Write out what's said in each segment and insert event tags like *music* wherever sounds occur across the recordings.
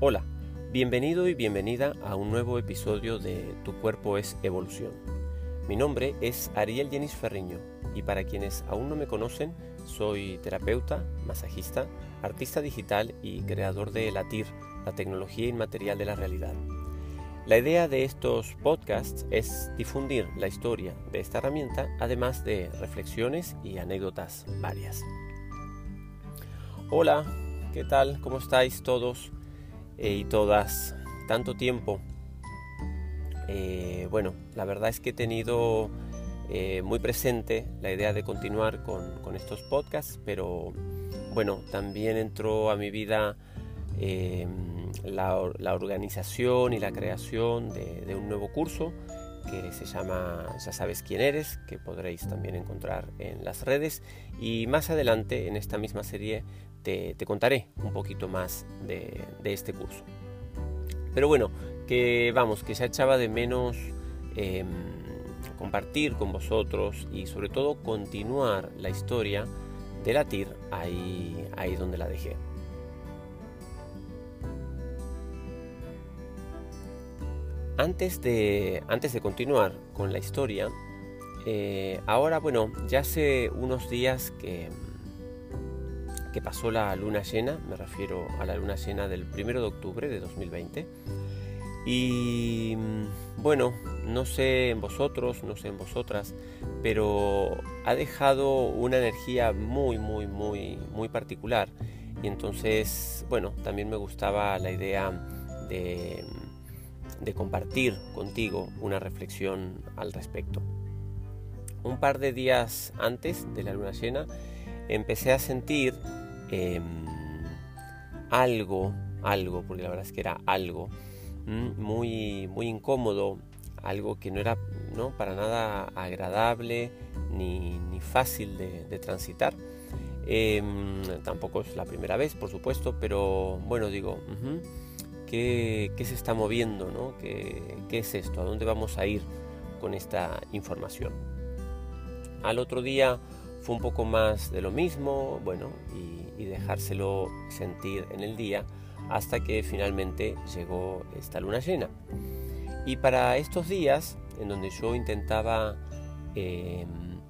Hola, bienvenido y bienvenida a un nuevo episodio de Tu cuerpo es evolución. Mi nombre es Ariel Jenis Ferriño y para quienes aún no me conocen, soy terapeuta, masajista, artista digital y creador de Latir, la tecnología inmaterial de la realidad. La idea de estos podcasts es difundir la historia de esta herramienta, además de reflexiones y anécdotas varias. Hola, ¿qué tal? ¿Cómo estáis todos? Eh, y todas tanto tiempo. Eh, bueno, la verdad es que he tenido eh, muy presente la idea de continuar con, estos podcasts, pero bueno, también entró a mi vida la, organización y la creación de, de, un nuevo curso que se llama Ya sabes quién eres, que podréis también encontrar en las redes. Y más adelante, en esta misma serie, te, contaré un poquito más de, este curso. Pero bueno, que vamos, que ya echaba de menos em, compartir con vosotros y sobre todo continuar la historia de la TIR ahí, ahí donde la dejé. Antes de, antes de continuar con la historia, eh, ahora bueno, ya hace unos días que, que pasó la luna llena, me refiero a la luna llena del 1 de octubre de 2020. Y mm, bueno, no sé en vosotros, no sé en vosotras, pero ha dejado una energía muy, muy, muy, muy particular. Y entonces, bueno, también me gustaba la idea de, de compartir contigo una reflexión al respecto. Un par de días antes de la luna llena, empecé a sentir em, algo, algo, porque la verdad es que era algo muy, muy incómodo, algo que no era ¿no? para nada agradable ni, fácil de, transitar. Em, tampoco es la primera vez, por supuesto, pero bueno, digo, ¿qué, se está moviendo? ¿no? ¿Qué, ¿Qué es esto? ¿A dónde vamos a ir con esta información? Al otro día fue un poco más de lo mismo, bueno, y, dejárselo sentir en el día hasta que finalmente llegó esta luna llena. Y para estos días, en donde yo intentaba em,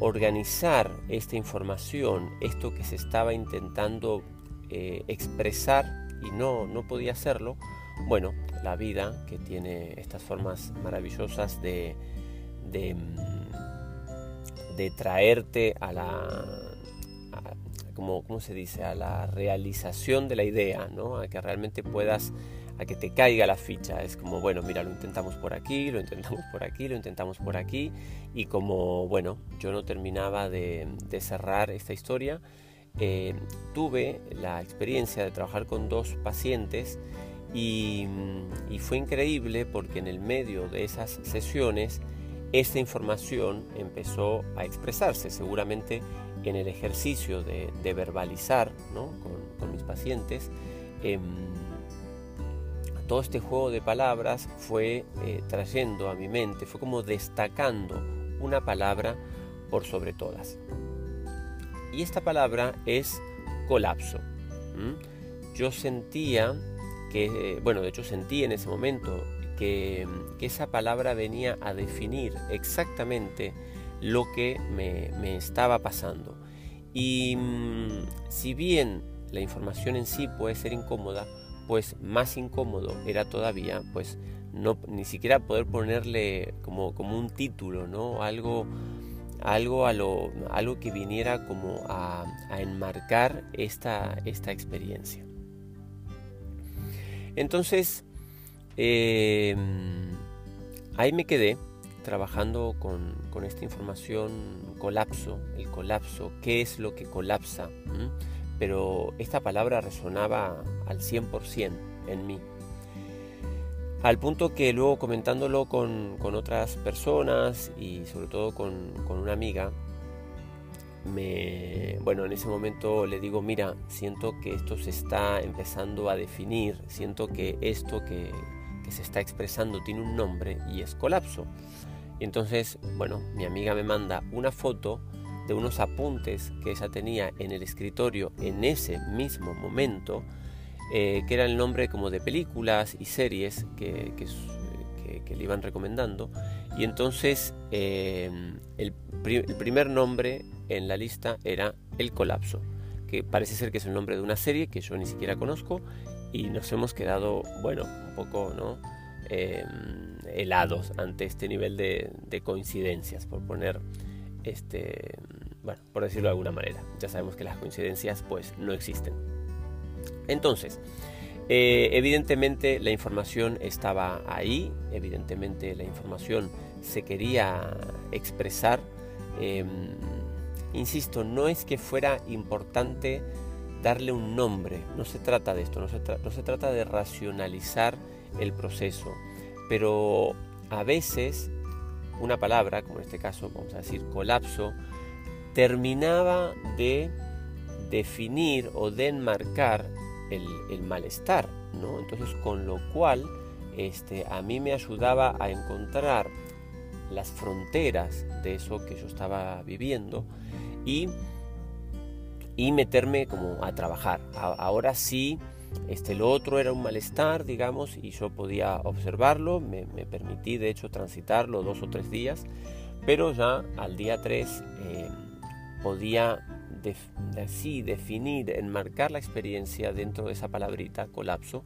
organizar esta información, esto que se estaba intentando eh, expresar y no, no podía hacerlo, bueno, la vida que tiene estas formas maravillosas de, de em, de traerte a la, como, ¿cómo se dice? A la realización de la idea, ¿no? A que realmente puedas, a que te caiga la ficha. Es como, bueno, mira, lo intentamos por aquí, lo intentamos por aquí, lo intentamos por aquí. Y como, bueno, yo no terminaba de, cerrar esta historia, eh, tuve la experiencia de trabajar con dos pacientes y fue increíble porque en el medio de esas sesiones, esta información empezó a expresarse seguramente en el ejercicio de, verbalizar con, mis pacientes. Em, todo este juego de palabras fue eh, trayendo a mi mente, fue como destacando una palabra por sobre todas. Y esta palabra es colapso. Yo sentía que, bueno, de hecho sentí en ese momento que, esa palabra venía a definir exactamente lo que me, estaba pasando. Y mm, si bien la información en sí puede ser incómoda, pues más incómodo era todavía, pues no ni siquiera poder ponerle como, como un título, ¿no? Algo, algo, a algo que viniera como a, enmarcar esta, esta experiencia. Entonces, Em, ahí me quedé trabajando con, esta información colapso, el colapso, qué es lo que colapsa, pero esta palabra resonaba al 100% en mí. Al punto que luego comentándolo con, otras personas y sobre todo con, con, una amiga, me, bueno, en ese momento le digo, mira, siento que esto se está empezando a definir, siento que esto que, se está expresando tiene un nombre y es colapso. Y entonces, bueno, mi amiga me manda una foto de unos apuntes que ella tenía en el escritorio en ese mismo momento, que era el nombre como de películas y series que, le iban recomendando. Y entonces el, el primer nombre en la lista era El Colapso, que parece ser que es el nombre de una serie que yo ni siquiera conozco y nos hemos quedado, bueno, un poco, ¿no? Em, helados ante este nivel de, coincidencias, por poner, este, bueno, por decirlo de alguna manera. Ya sabemos que las coincidencias, pues, no existen. Entonces, eh, evidentemente la información estaba ahí, evidentemente la información se quería expresar. Em, insisto, no es que fuera importante darle un nombre, no se trata de esto, no se, trata de racionalizar el proceso, pero a veces una palabra, como en este caso vamos a decir colapso, terminaba de definir o de enmarcar el, malestar, ¿no? Entonces, con lo cual, este, a mí me ayudaba a encontrar las fronteras de eso que yo estaba viviendo y, y meterme como a trabajar. ahora sí, este, lo otro era un malestar, digamos, y yo podía observarlo, me, permití de hecho transitarlo dos o tres días, pero ya al día 3 eh, podía así definir, enmarcar la experiencia dentro de esa palabrita, colapso,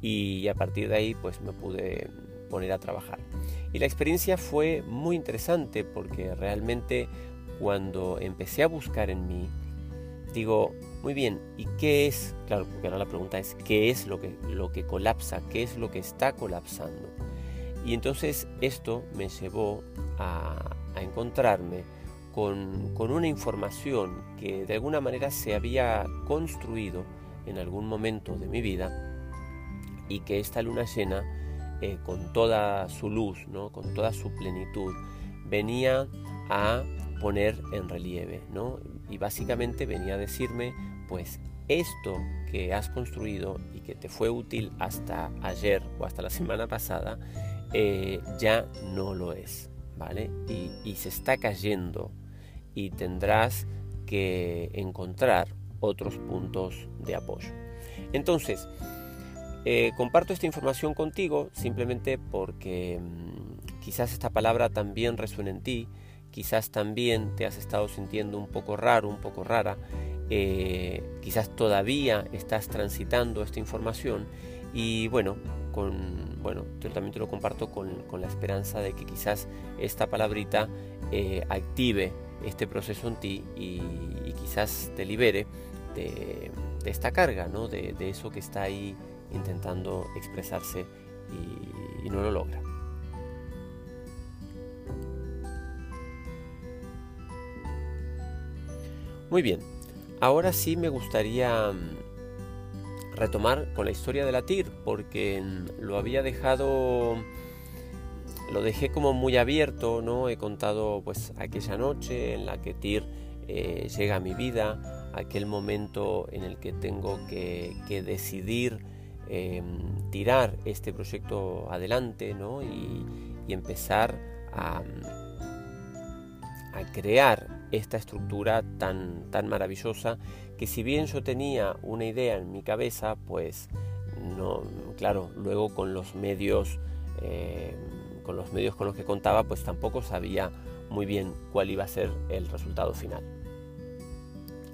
y a partir de ahí pues me pude poner a trabajar. Y la experiencia fue muy interesante porque realmente cuando empecé a buscar en mí, digo, muy bien, ¿y qué es? Claro, porque ahora la pregunta es, ¿qué es lo que, lo que colapsa? ¿Qué es lo que está colapsando? Y entonces esto me llevó a, encontrarme con, con, una información que de alguna manera se había construido en algún momento de mi vida y que esta luna llena, eh, con toda su luz, ¿no? con toda su plenitud, venía a poner en relieve. ¿no? Y básicamente venía a decirme, pues esto que has construido y que te fue útil hasta ayer o hasta la semana pasada, eh, ya no lo es, ¿vale? Y, se está cayendo y tendrás que encontrar otros puntos de apoyo. Entonces, eh, comparto esta información contigo simplemente porque mm, quizás esta palabra también resuene en ti, quizás también te has estado sintiendo un poco raro, un poco rara, eh, quizás todavía estás transitando esta información y bueno, con, bueno, yo también te lo comparto con, la esperanza de que quizás esta palabrita eh, active este proceso en ti y, quizás te libere de, esta carga, ¿no? de, eso que está ahí intentando expresarse y no lo logra. Muy bien, ahora sí me gustaría mm, retomar con la historia de la TIR porque mm, lo había dejado lo dejé como muy abierto, ¿no? He contado pues aquella noche en la que TIR eh, llega a mi vida, aquel momento en el que tengo que, decidir em, tirar este proyecto adelante, ¿no? Y, empezar a crear esta estructura tan, tan maravillosa que si bien yo tenía una idea en mi cabeza, pues no, claro, luego con los medios, eh, con los medios con los que contaba, pues tampoco sabía muy bien cuál iba a ser el resultado final.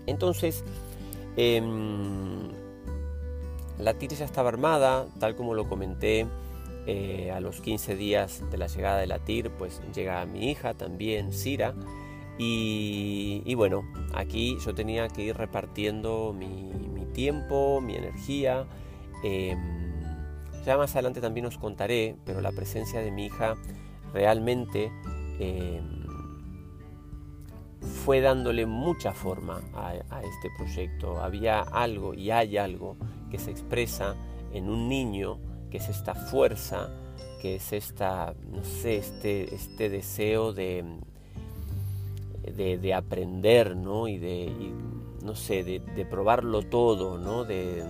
Entonces, em, la TIR ya estaba armada, tal como lo comenté, eh, a los 15 días de la llegada de la TIR, pues llega mi hija también, Cira, y, bueno, aquí yo tenía que ir repartiendo mi, tiempo, mi energía. Em, ya más adelante también os contaré, pero la presencia de mi hija realmente em, fue dándole mucha forma a, este proyecto. Había algo y hay algo que se expresa en un niño, que es esta fuerza, que es esta, no sé, este, este deseo de, de, aprender, ¿no? Y de, no sé, de, probarlo todo, ¿no? De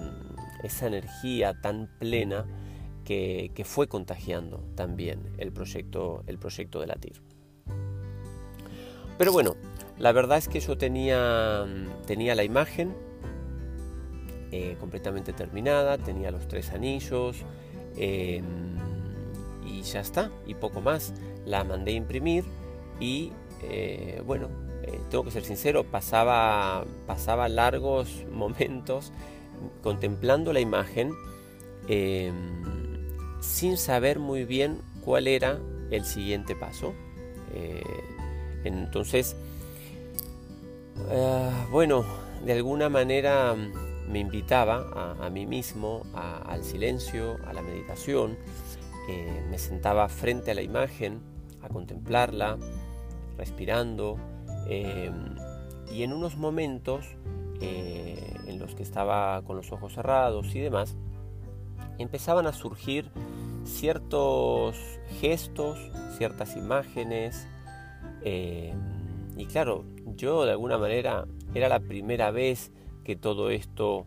esa energía tan plena que, fue contagiando también el proyecto, el proyecto de la TIR. Pero bueno, la verdad es que yo tenía, tenía la imagen, eh, completamente terminada, tenía los tres anillos em, y ya está, y poco más. La mandé a imprimir y eh, bueno, eh, tengo que ser sincero, pasaba, pasaba largos *laughs* momentos contemplando la imagen em, sin saber muy bien cuál era el siguiente paso. entonces, bueno, de alguna manera me invitaba a, mí mismo al silencio, a la meditación, eh, me sentaba frente a la imagen a contemplarla, respirando, eh, y en unos momentos eh, en los que estaba con los ojos cerrados y demás, empezaban a surgir ciertos gestos, ciertas imágenes, y claro, yo de alguna manera era la primera vez que todo esto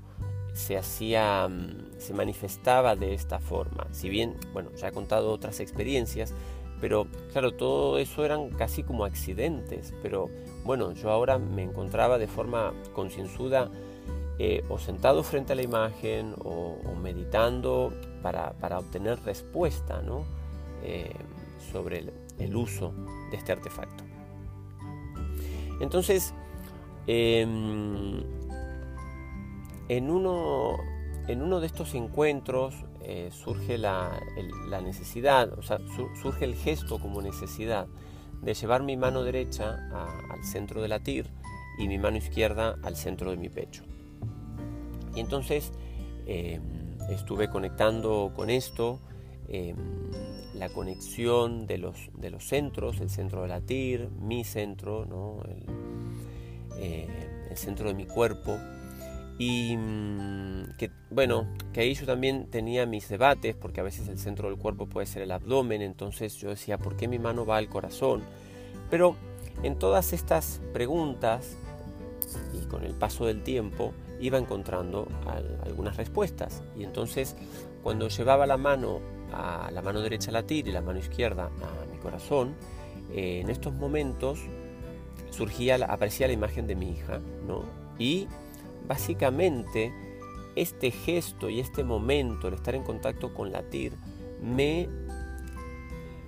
se hacía, mm, se manifestaba de esta forma. Si bien, bueno, ya he contado otras experiencias, pero claro, todo eso eran casi como accidentes. Pero bueno, yo ahora me encontraba de forma concienzuda eh, o sentado frente a la imagen o, meditando para, obtener respuesta ¿no? Eh, sobre el, uso de este artefacto. Entonces, em, en uno, en uno de estos encuentros eh, surge la, necesidad, o sea, surge el gesto como necesidad de llevar mi mano derecha al centro de la tir y mi mano izquierda al centro de mi pecho. Y entonces em, estuve conectando con esto, em, la conexión de los, de los centros, el centro de la tir, mi centro, eh, el centro de mi cuerpo y mm, que, bueno, que ahí yo también tenía mis debates, porque a veces el centro del cuerpo puede ser el abdomen, entonces yo decía, ¿por qué mi mano va al corazón? Pero en todas estas preguntas, y con el paso del tiempo, iba encontrando algunas respuestas. Y entonces, cuando llevaba la mano a la mano derecha a latir y la mano izquierda a mi corazón, eh, en estos momentos surgía, aparecía la imagen de mi hija, ¿no? Y básicamente este gesto y este momento, el estar en contacto con la TIR, me,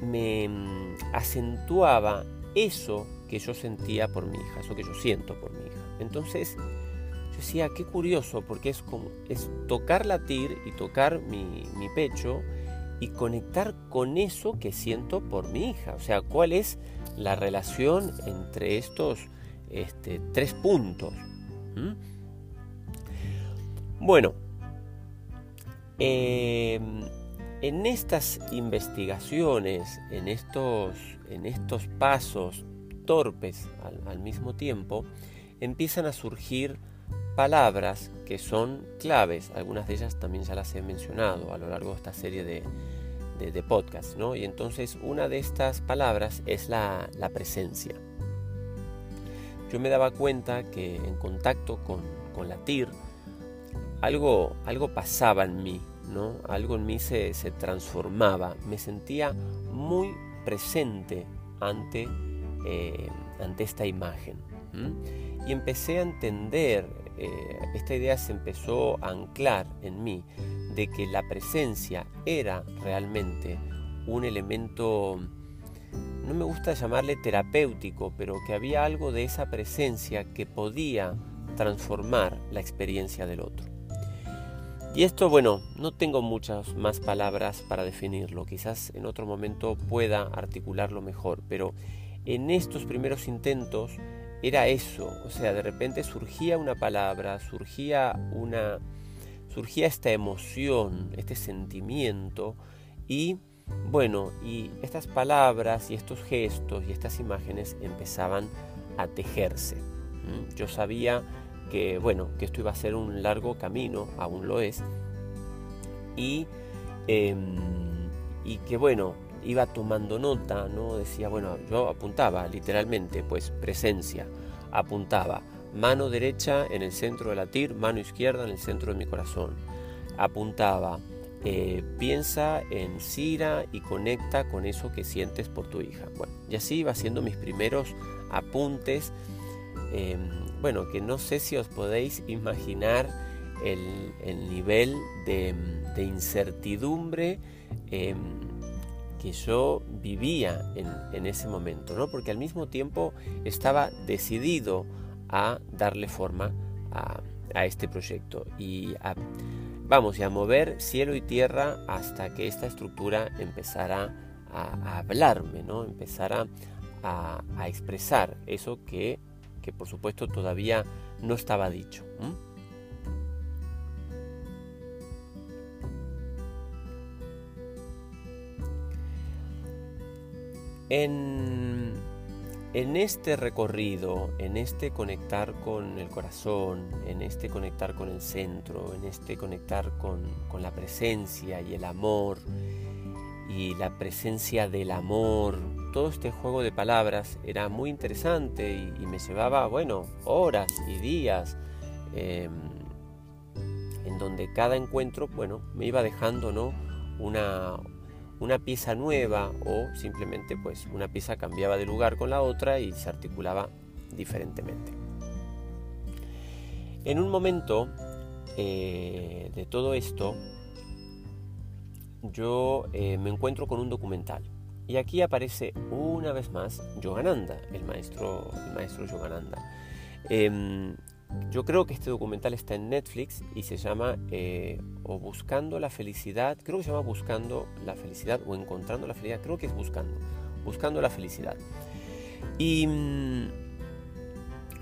me mm, acentuaba eso que yo sentía por mi hija, eso que yo siento por mi hija. Entonces, yo decía, qué curioso, porque es, como, es tocar la TIR y tocar mi, mi pecho y conectar con eso que siento por mi hija. O sea, cuál es la relación entre estos este, tres puntos. Bueno, em, en estas investigaciones, en estos, en estos pasos torpes al, mismo tiempo, empiezan a surgir palabras que son claves. Algunas de ellas también ya las he mencionado a lo largo de esta serie de, podcasts. ¿no? Y entonces una de estas palabras es la, la, presencia. Yo me daba cuenta que en contacto con, con la TIR, algo, algo pasaba en mí, ¿no? Algo en mí se, transformaba, me sentía muy presente ante, eh, ante esta imagen. Y empecé a entender, eh, esta idea se empezó a anclar en mí, de que la presencia era realmente un elemento, no me gusta llamarle terapéutico, pero que había algo de esa presencia que podía transformar la experiencia del otro. Y esto, bueno, no tengo muchas más palabras para definirlo, quizás en otro momento pueda articularlo mejor, pero en estos primeros intentos era eso, o sea, de repente surgía una palabra, surgía una surgía esta emoción, este sentimiento y bueno, y estas palabras y estos gestos y estas imágenes empezaban a tejerse. Yo sabía que bueno, que esto iba a ser un largo camino, aún lo es, y, em, y que bueno, iba tomando nota, ¿no? Decía, bueno, yo apuntaba literalmente, pues presencia, apuntaba mano derecha en el centro de la tir, mano izquierda en el centro de mi corazón. Apuntaba, eh, piensa en Sira y conecta con eso que sientes por tu hija. Bueno, y así iba haciendo mis primeros apuntes. Em, bueno, que no sé si os podéis imaginar el, nivel de, incertidumbre em, que yo vivía en, ese momento, ¿no? porque al mismo tiempo estaba decidido a darle forma a, este proyecto y a, vamos, a mover cielo y tierra hasta que esta estructura empezara a, hablarme, ¿no? empezara a, expresar eso que, que, por supuesto todavía no estaba dicho. En, este recorrido, en este conectar con el corazón, en este conectar con el centro, en este conectar con, la presencia y el amor, y la presencia del amor, todo este juego de palabras era muy interesante y, me llevaba, bueno, horas y días, em, en donde cada encuentro, bueno, me iba dejando, ¿no? Una, una pieza nueva o simplemente pues una pieza cambiaba de lugar con la otra y se articulaba diferentemente. En un momento eh, de todo esto, yo eh, me encuentro con un documental. Y aquí aparece una vez más Yogananda, el maestro, el maestro Yogananda. Em, yo creo que este documental está en Netflix y se llama eh, o Buscando la Felicidad, creo que se llama Buscando la Felicidad o Encontrando la Felicidad, creo que es Buscando, Buscando la Felicidad. Y, mm,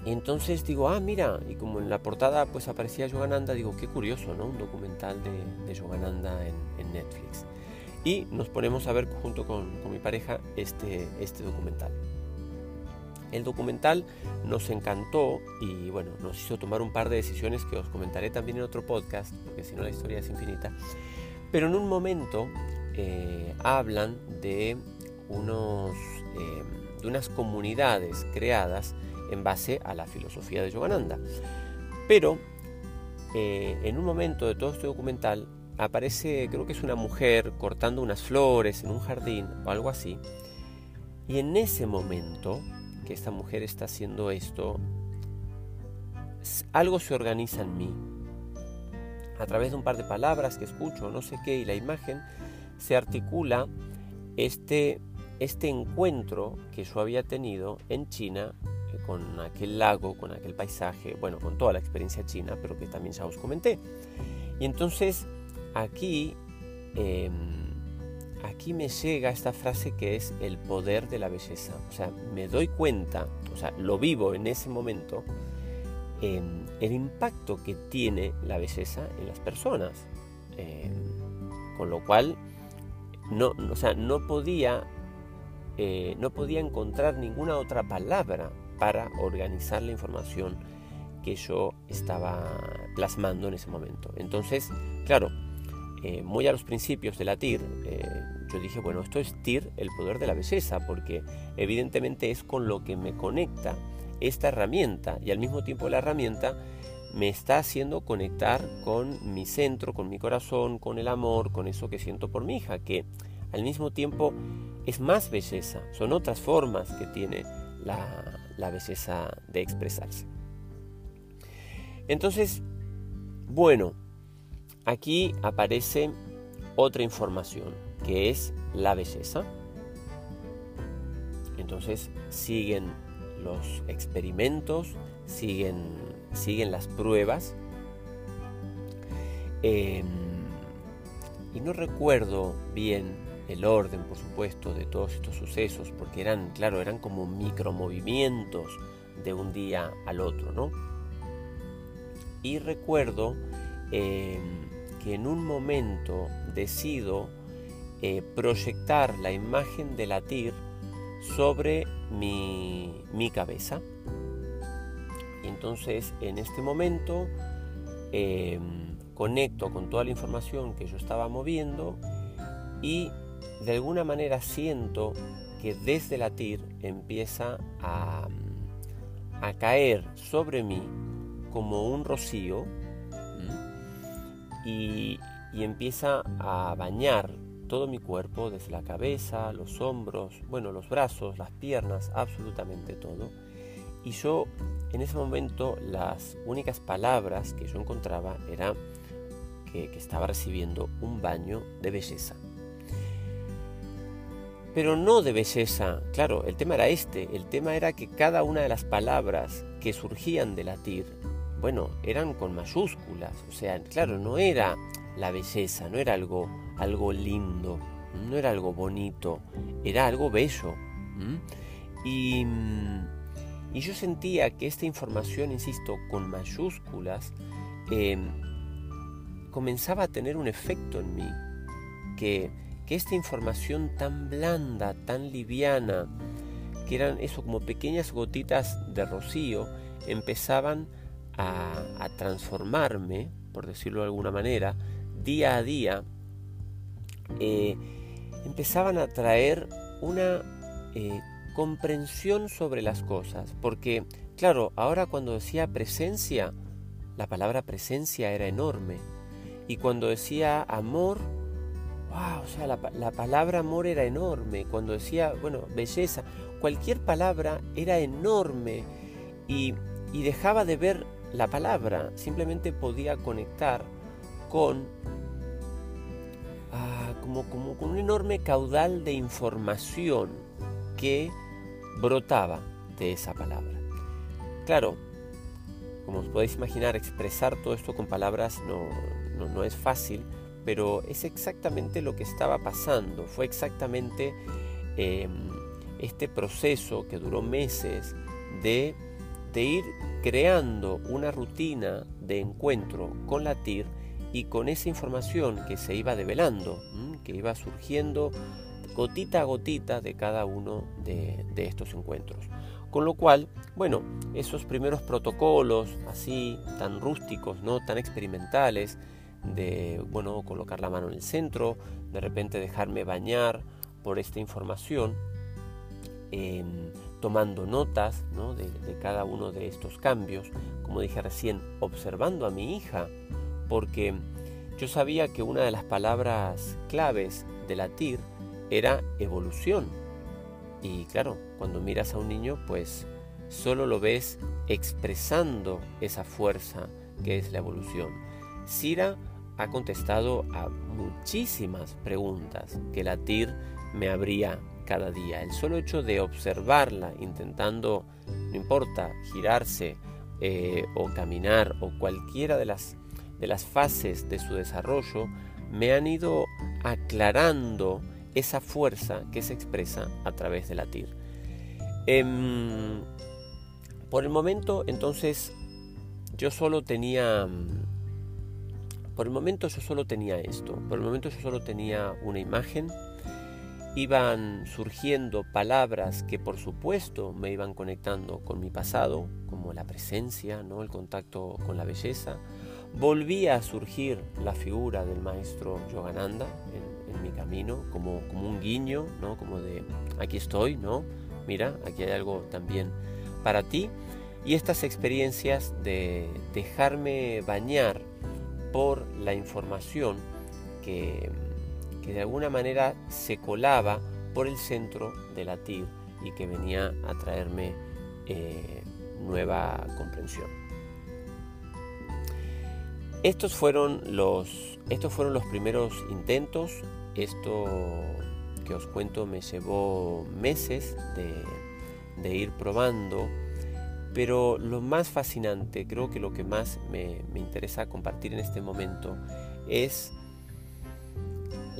entonces digo, ah, mira, y como en la portada pues aparecía Yogananda, digo, qué curioso, ¿no? Un documental de, Yogananda en, Netflix. Y nos ponemos a ver junto con, mi pareja este, este documental. El documental nos encantó y bueno, nos hizo tomar un par de decisiones que os comentaré también en otro podcast, porque si no la historia es infinita. Pero en un momento eh, hablan de, unos, eh, de unas comunidades creadas en base a la filosofía de Yogananda. Pero eh, en un momento de todo este documental aparece, creo que es una mujer cortando unas flores en un jardín o algo así. Y en ese momento esta mujer está haciendo esto, algo se organiza en mí. A través de un par de palabras que escucho, no sé qué, y la imagen, se articula este, este encuentro que yo había tenido en China eh, con aquel lago, con aquel paisaje, bueno, con toda la experiencia china, pero que también ya os comenté. Y entonces aquí em, aquí me llega esta frase que es el poder de la belleza. O sea, me doy cuenta, o sea, lo vivo en ese momento, en el impacto que tiene la belleza en las personas. Em, con lo cual, no, o sea, no podía, eh, no podía encontrar ninguna otra palabra para organizar la información que yo estaba plasmando en ese momento. Entonces, claro, eh, muy a los principios de la TIR, eh, yo dije, bueno, esto es TIR, el poder de la belleza, porque evidentemente es con lo que me conecta esta herramienta y al mismo tiempo la herramienta me está haciendo conectar con mi centro, con mi corazón, con el amor, con eso que siento por mi hija, que al mismo tiempo es más belleza, son otras formas que tiene la, la belleza de expresarse. Entonces, bueno, Aquí aparece otra información que es la belleza. Entonces siguen los experimentos, siguen, siguen las pruebas. Em, y no recuerdo bien el orden, por supuesto, de todos estos sucesos, porque eran, claro, eran como micromovimientos de un día al otro, ¿no? Y recuerdo em, que en un momento decido eh, proyectar la imagen de la TIR sobre mi, cabeza. Y entonces en este momento em, conecto con toda la información que yo estaba moviendo y de alguna manera siento que desde la TIR empieza a, a caer sobre mí como un rocío y, empieza a bañar todo mi cuerpo, desde la cabeza, los hombros, bueno, los brazos, las piernas, absolutamente todo. y yo en ese momento las únicas palabras que yo encontraba era que, estaba recibiendo un baño de belleza. Pero no de belleza, claro, el tema era este, el tema era que cada una de las palabras que surgían de latir, bueno, eran con mayúsculas, o sea, claro, no era la belleza, no era algo, algo lindo, no era algo bonito, era algo bello. Y, y, yo sentía que esta información, insisto, con mayúsculas, em, comenzaba a tener un efecto en mí, que, que esta información tan blanda, tan liviana, que eran eso como pequeñas gotitas de rocío, empezaban a, transformarme, por decirlo de alguna manera, día a día, eh, empezaban a traer una eh, comprensión sobre las cosas. Porque, claro, ahora cuando decía presencia, la palabra presencia era enorme. Y cuando decía amor, wow, o sea, la, la, palabra amor era enorme. Cuando decía, bueno, belleza, cualquier palabra era enorme. Y dejaba de ver la palabra, simplemente podía conectar con ah, como, como con un enorme caudal de información que brotaba de esa palabra. Claro, como os podéis imaginar, expresar todo esto con palabras no, no, es fácil, pero es exactamente lo que estaba pasando, fue exactamente em, este proceso que duró meses de de ir creando una rutina de encuentro con la TIR y con esa información que se iba develando, que iba surgiendo gotita a gotita de cada uno de, estos encuentros. Con lo cual, bueno, esos primeros protocolos así tan rústicos, no tan experimentales, de bueno, colocar la mano en el centro, de repente dejarme bañar por esta información, em, tomando notas de, cada uno de estos cambios, como dije recién, observando a mi hija, porque yo sabía que una de las palabras claves de latir era evolución. Y claro, cuando miras a un niño, pues solo lo ves expresando esa fuerza que es la evolución. Sira ha contestado a muchísimas preguntas que latir me habría cada día. El solo hecho de observarla intentando, no importa, girarse eh, o caminar o cualquiera de las, de las fases de su desarrollo, me han ido aclarando esa fuerza que se expresa a través de latir. Em, por el momento, entonces, yo solo tenía... Por el momento yo solo tenía esto. Por el momento yo solo tenía una imagen iban surgiendo palabras que por supuesto me iban conectando con mi pasado, como la presencia, ¿no? el contacto con la belleza. Volvía a surgir la figura del maestro Yogananda en, mi camino, como, como un guiño, ¿no? como de aquí estoy, ¿no? mira, aquí hay algo también para ti. Y estas experiencias de dejarme bañar por la información que que de alguna manera se colaba por el centro de la TIR y que venía a traerme eh, nueva comprensión. Estos fueron, los, estos fueron los primeros intentos. Esto que os cuento me llevó meses de, ir probando. Pero lo más fascinante, creo que lo que más me, me interesa compartir en este momento es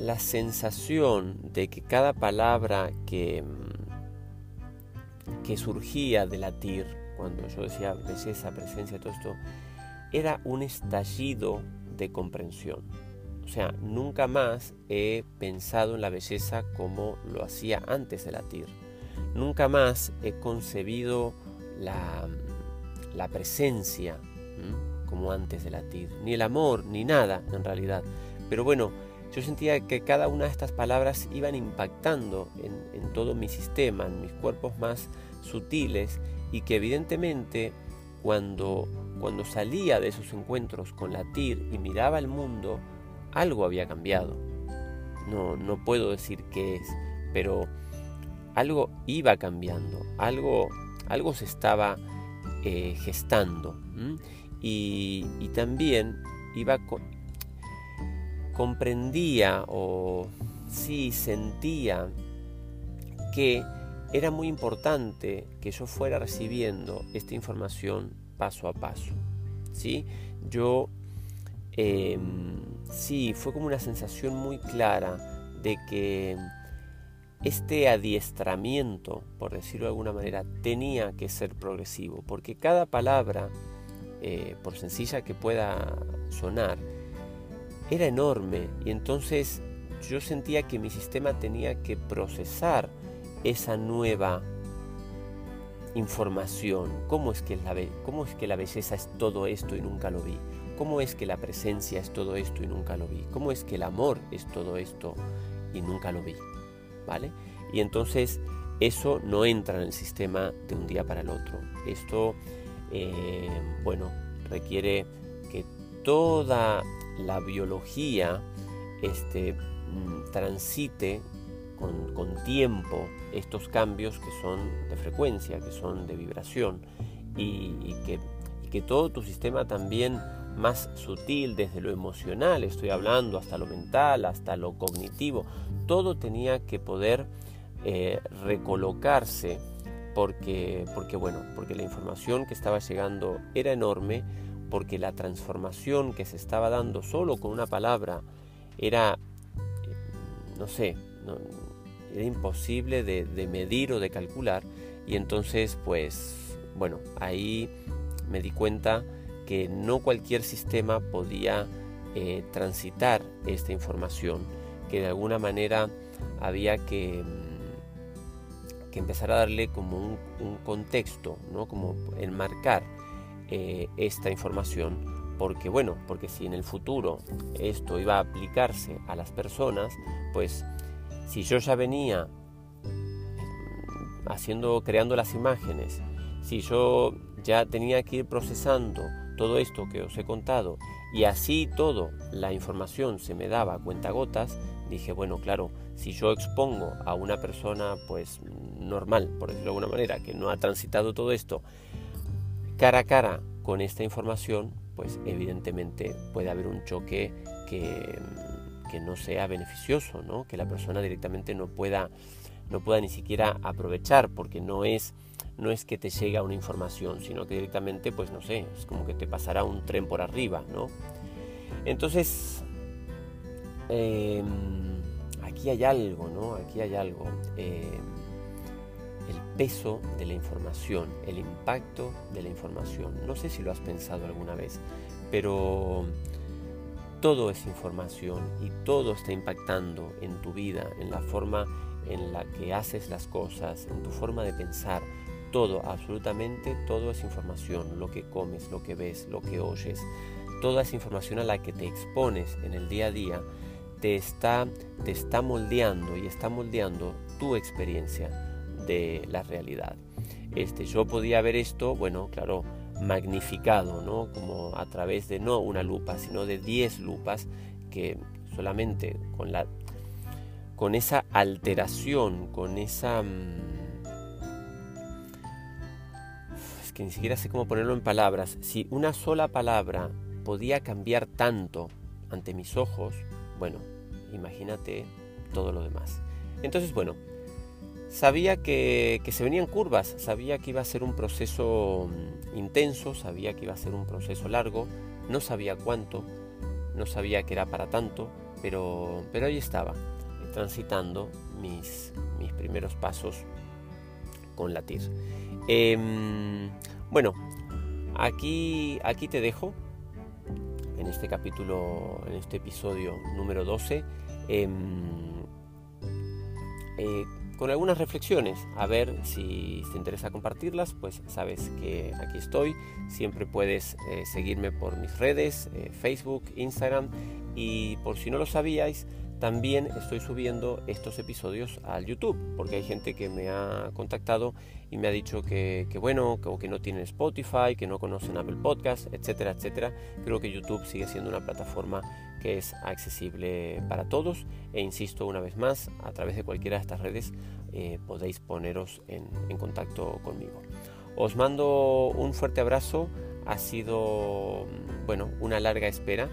la sensación de que cada palabra que, mm, que surgía de latir, cuando yo decía belleza, presencia, todo esto, era un estallido de comprensión. O sea, nunca más he pensado en la belleza como lo hacía antes de latir. Nunca más he concebido la, la presencia como antes de latir. Ni el amor, ni nada en realidad. Pero bueno, yo sentía que cada una de estas palabras iban impactando en, todo mi sistema, en mis cuerpos más sutiles y que evidentemente cuando, cuando salía de esos encuentros con la TIR y miraba el mundo, algo había cambiado. No, no puedo decir qué es, pero algo iba cambiando, algo, algo se estaba eh, gestando. Y, también iba comprendía o sí sentía que era muy importante que yo fuera recibiendo esta información paso a paso. ¿sí? Yo em, sí, fue como una sensación muy clara de que este adiestramiento, por decirlo de alguna manera, tenía que ser progresivo, porque cada palabra, eh, por sencilla que pueda sonar, era enorme y entonces yo sentía que mi sistema tenía que procesar esa nueva información. ¿Cómo es, que la, ¿Cómo es que la belleza es todo esto y nunca lo vi? ¿Cómo es que la presencia es todo esto y nunca lo vi? ¿Cómo es que el amor es todo esto y nunca lo vi? ¿Vale? Y entonces eso no entra en el sistema de un día para el otro. Esto, eh, bueno, requiere que toda la biología este, mm, transite con, tiempo estos cambios que son de frecuencia, que son de vibración y, que, que todo tu sistema también más sutil, desde lo emocional, estoy hablando, hasta lo mental, hasta lo cognitivo, todo tenía que poder eh, recolocarse porque, porque, bueno, porque la información que estaba llegando era enorme, porque la transformación que se estaba dando solo con una palabra era, eh, no sé, era imposible de, medir o de calcular y entonces pues bueno, ahí me di cuenta que no cualquier sistema podía eh, transitar esta información, que de alguna manera había que, mm, que empezar a darle como un, contexto, ¿no? como enmarcar eh, esta información, porque bueno, porque si en el futuro esto iba a aplicarse a las personas, pues si yo ya venía haciendo, creando las imágenes, si yo ya tenía que ir procesando todo esto que os he contado y así todo la información se me daba a cuentagotas, dije, bueno, claro, si yo expongo a una persona pues normal, por decirlo de alguna manera, que no ha transitado todo esto, cara a cara con esta información, pues evidentemente puede haber un choque que que no sea beneficioso, ¿no? que la persona directamente no pueda, no pueda ni siquiera aprovechar, porque no es, no es que te llega una información, sino que directamente, pues no sé, es como que te pasará un tren por arriba, ¿no? Entonces, em, aquí hay algo, ¿no? Aquí hay algo. Em, peso de la información, el impacto de la información. No sé si lo has pensado alguna vez, pero todo es información y todo está impactando en tu vida, en la forma en la que haces las cosas, en tu forma de pensar. Todo, absolutamente todo es información, lo que comes, lo que ves, lo que oyes. Toda esa información a la que te expones en el día a día te está, te está moldeando y está moldeando tu experiencia de la realidad. Este, yo podía ver esto, bueno, claro, magnificado, ¿no? como a través de no una lupa, sino de 10 lupas que solamente con, la, con esa alteración, con esa... Mm, es que ni siquiera sé cómo ponerlo en palabras. Si una sola palabra podía cambiar tanto ante mis ojos, bueno, imagínate todo lo demás. Entonces, bueno, Sabía que, se venían curvas, sabía que iba a ser un proceso mm, intenso, sabía que iba a ser un proceso largo, no sabía cuánto, no sabía que era para tanto, pero, pero ahí estaba, transitando mis, mis primeros pasos con latir. Em, bueno, aquí, aquí te dejo en este capítulo, en este episodio número 12 con algunas reflexiones. A ver si te interesa compartirlas, pues sabes que aquí estoy. Siempre puedes eh, seguirme por mis redes, eh, Facebook, Instagram y por si no lo sabíais, también estoy subiendo estos episodios al YouTube, porque hay gente que me ha contactado y me ha dicho que, bueno, que, que no tienen Spotify, que no conocen Apple Podcast, etcétera, etcétera. Creo que YouTube sigue siendo una plataforma que es accesible para todos e insisto una vez más, a través de cualquiera de estas redes eh, podéis poneros en, en contacto conmigo. Os mando un fuerte abrazo. Ha sido, bueno, una larga espera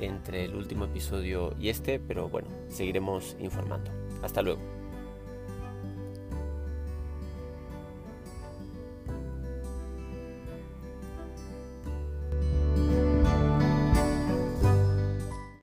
entre el último episodio y este, pero bueno, seguiremos informando. Hasta luego.